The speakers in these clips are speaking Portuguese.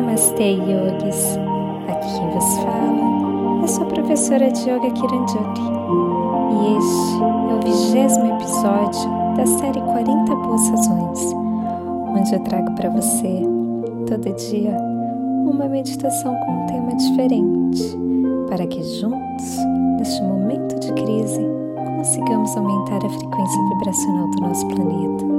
Namastê, yogis! Aqui quem vos fala é sua professora de Yoga Kiranjoti e este é o vigésimo episódio da série 40 Boas Razões, onde eu trago para você, todo dia, uma meditação com um tema diferente, para que juntos, neste momento de crise, consigamos aumentar a frequência vibracional do nosso planeta.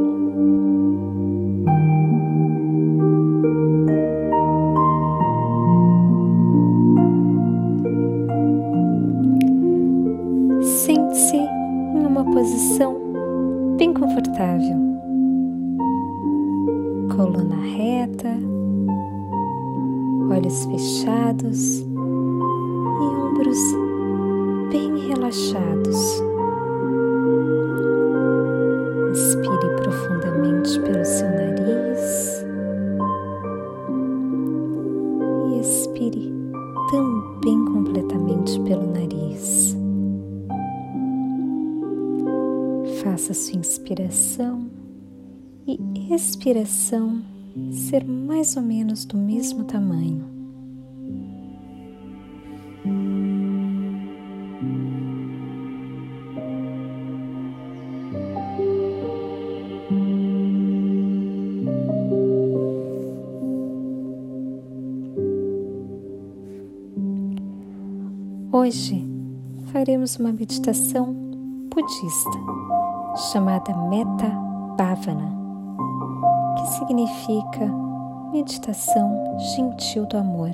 Inspiração e expiração ser mais ou menos do mesmo tamanho. Hoje faremos uma meditação budista chamada Metta Bhavana, que significa meditação gentil do amor.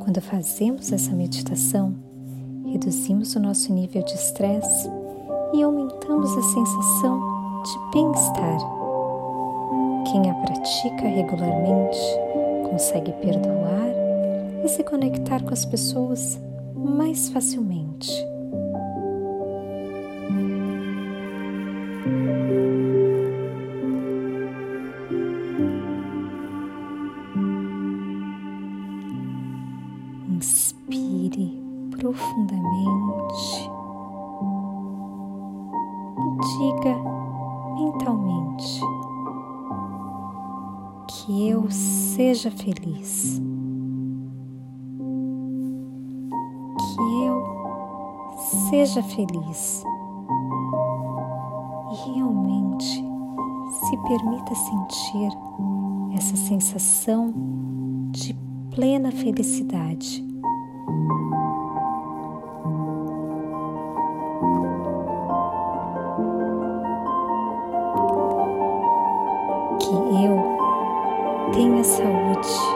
Quando fazemos essa meditação, reduzimos o nosso nível de estresse e aumentamos a sensação de bem-estar. Quem a pratica regularmente consegue perdoar e se conectar com as pessoas mais facilmente. Feliz, que eu seja feliz e realmente se permita sentir essa sensação de plena felicidade. Saúde,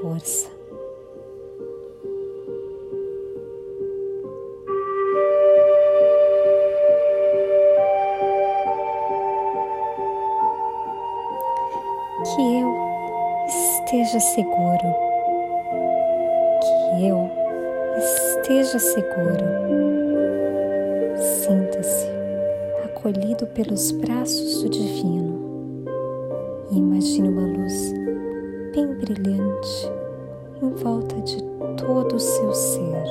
força. Que eu esteja seguro que eu esteja seguro. Sinta-se acolhido pelos braços do Divino brilhante em volta de todo o seu ser.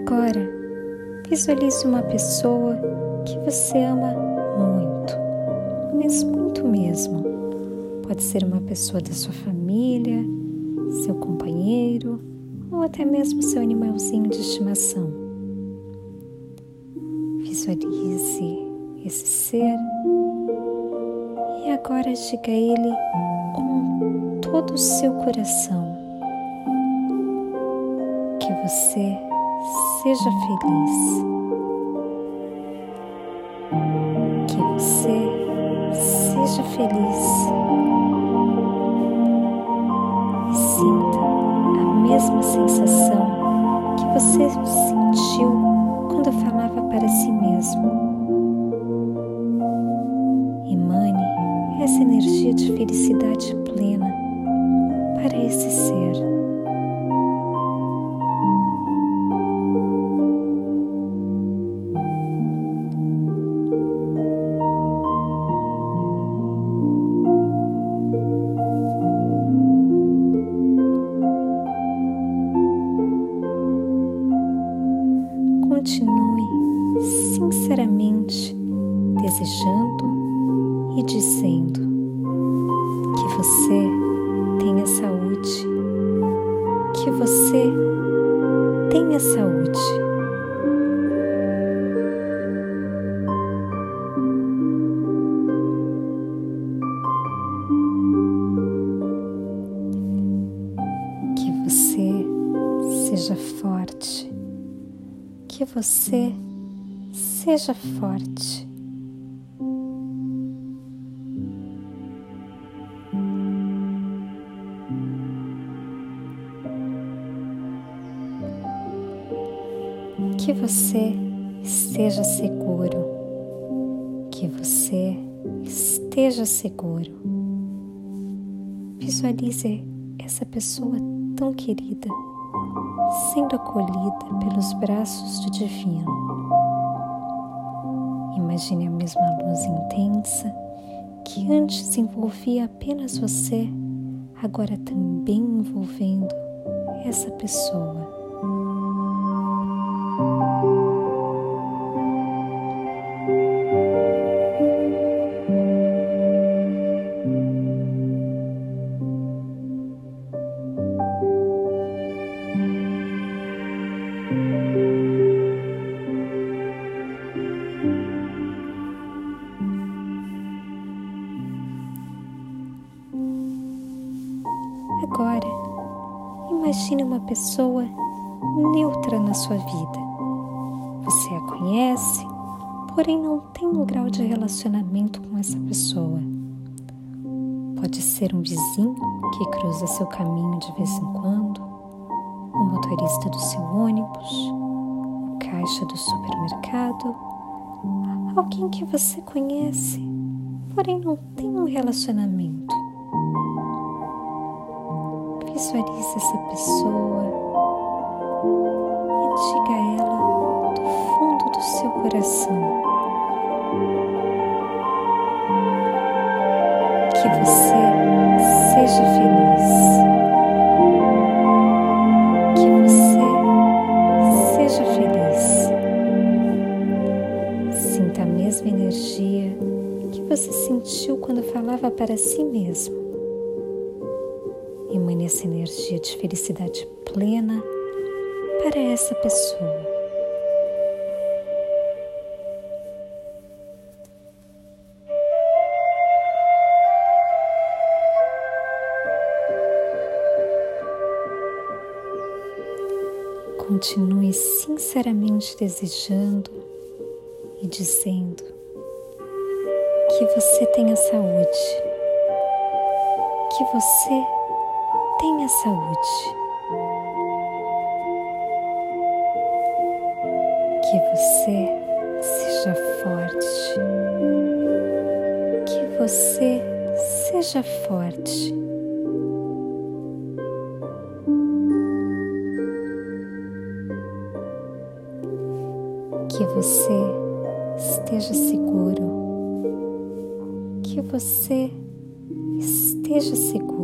Agora, visualize uma pessoa que você ama muito, mas muito mesmo. Pode ser uma pessoa da sua família, seu companheiro ou até mesmo seu animalzinho de estimação. Visualize esse ser Agora diga a Ele com todo o seu coração que você seja feliz, que você seja feliz. E sinta a mesma sensação que você você seja forte. que você esteja seguro, que você esteja seguro. Visualize essa pessoa tão querida sendo acolhida pelos braços do Divino. Imagine a mesma luz intensa que antes envolvia apenas você, agora também envolvendo essa pessoa. Pessoa neutra na sua vida. Você a conhece, porém não tem um grau de relacionamento com essa pessoa. Pode ser um vizinho que cruza seu caminho de vez em quando, o motorista do seu ônibus, o caixa do supermercado, alguém que você conhece, porém não tem um relacionamento. Visualize essa pessoa e diga a ela do fundo do seu coração que você seja feliz. Sinta a mesma energia que você sentiu quando falava para si mesmo. De felicidade plena para essa pessoa. Continue sinceramente desejando e dizendo que você tenha saúde, que você tenha saúde. Que você seja forte. Que você seja forte. Que você esteja seguro. Que você esteja seguro.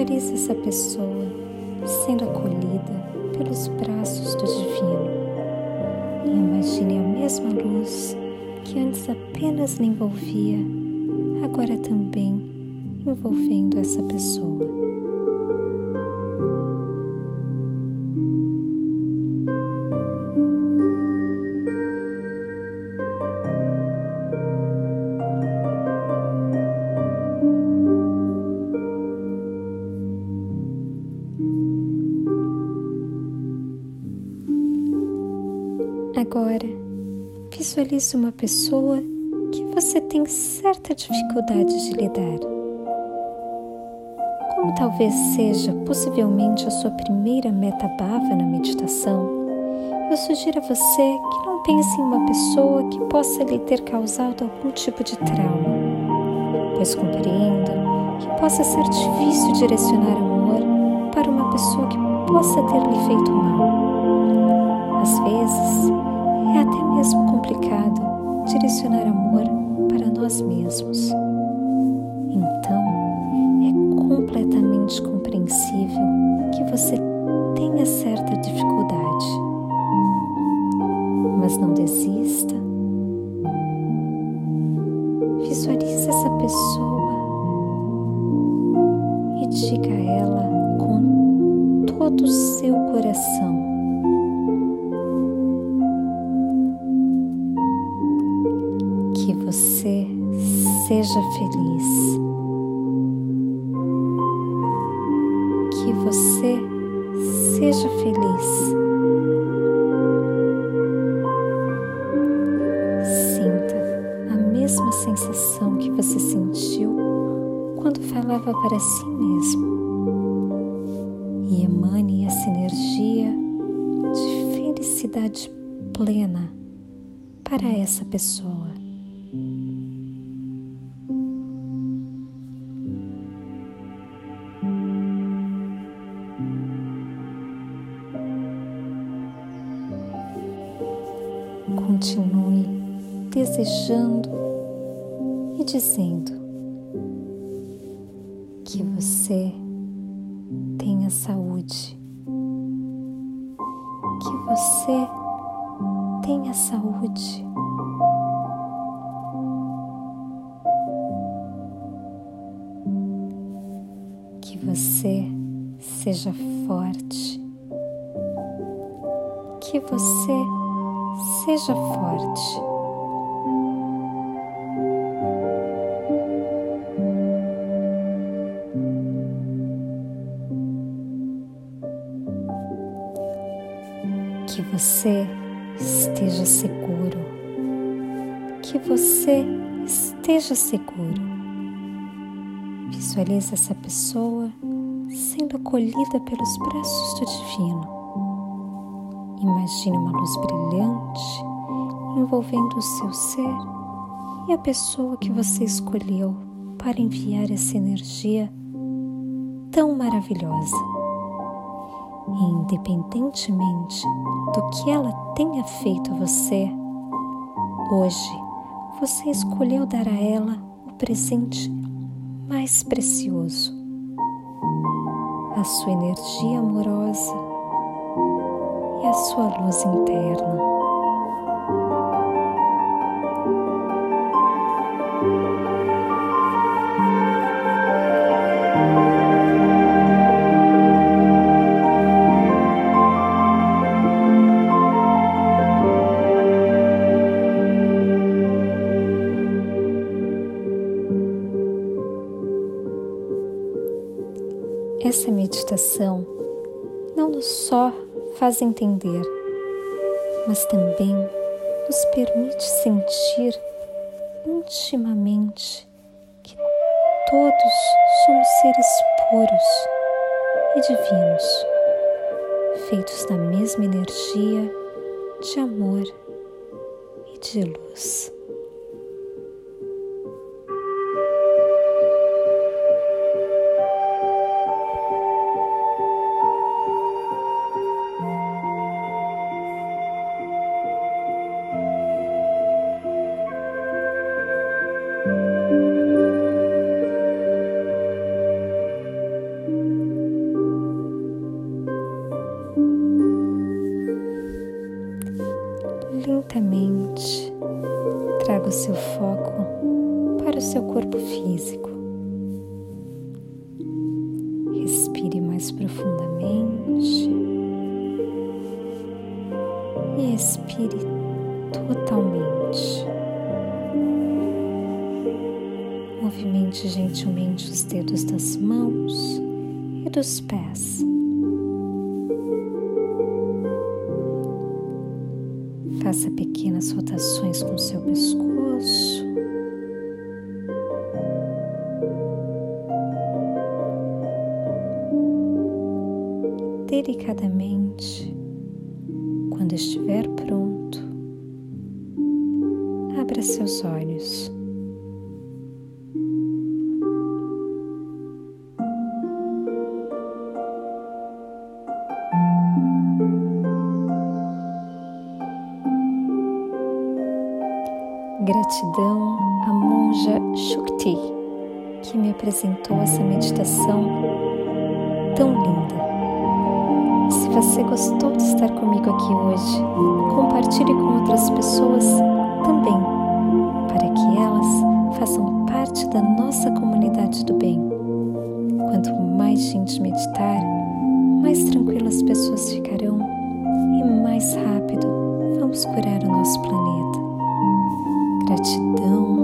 Visualize essa pessoa sendo acolhida pelos braços do Divino e imagine a mesma luz que antes apenas lhe envolvia, agora também envolvendo essa pessoa. Agora, visualize uma pessoa que você tem certa dificuldade de lidar. Como talvez seja possivelmente a sua primeira meta bava na meditação, eu sugiro a você que não pense em uma pessoa que possa lhe ter causado algum tipo de trauma, pois compreendo que possa ser difícil direcionar amor para uma pessoa que possa ter lhe feito mal. Às vezes, direcionar amor para nós mesmos. Então, é completamente compreensível que você tenha certa dificuldade. Mas não desista. Visualize essa pessoa seja feliz. Que você seja feliz. Sinta a mesma sensação que você sentiu quando falava para si mesmo. E emane essa energia de felicidade plena para essa pessoa. Desejando e dizendo que você tenha saúde, que você tenha saúde. Que você seja forte, que você seja forte. Que você esteja seguro, que você esteja seguro. Visualize essa pessoa sendo acolhida pelos braços do Divino Imagine uma luz brilhante envolvendo o seu ser e a pessoa que você escolheu para enviar essa energia tão maravilhosa. E independentemente do que ela tenha feito a você, hoje você escolheu dar a ela o presente mais precioso, a sua energia amorosa e a sua luz interna. Faz entender, mas também nos permite sentir intimamente que todos somos seres puros e divinos, feitos da mesma energia de amor e de luz. Lentamente traga o seu foco para o seu corpo físico. Faça pequenas rotações com seu pescoço. Delicadamente, quando estiver pronto, abra seus olhos. Gratidão à monja Shukti, que me apresentou essa meditação tão linda. Se você gostou de estar comigo aqui hoje, compartilhe com outras pessoas também, para que elas façam parte da nossa comunidade do bem. Quanto mais gente meditar, mais tranquilas as pessoas ficarão e mais rápido vamos curar o nosso planeta. Gratidão,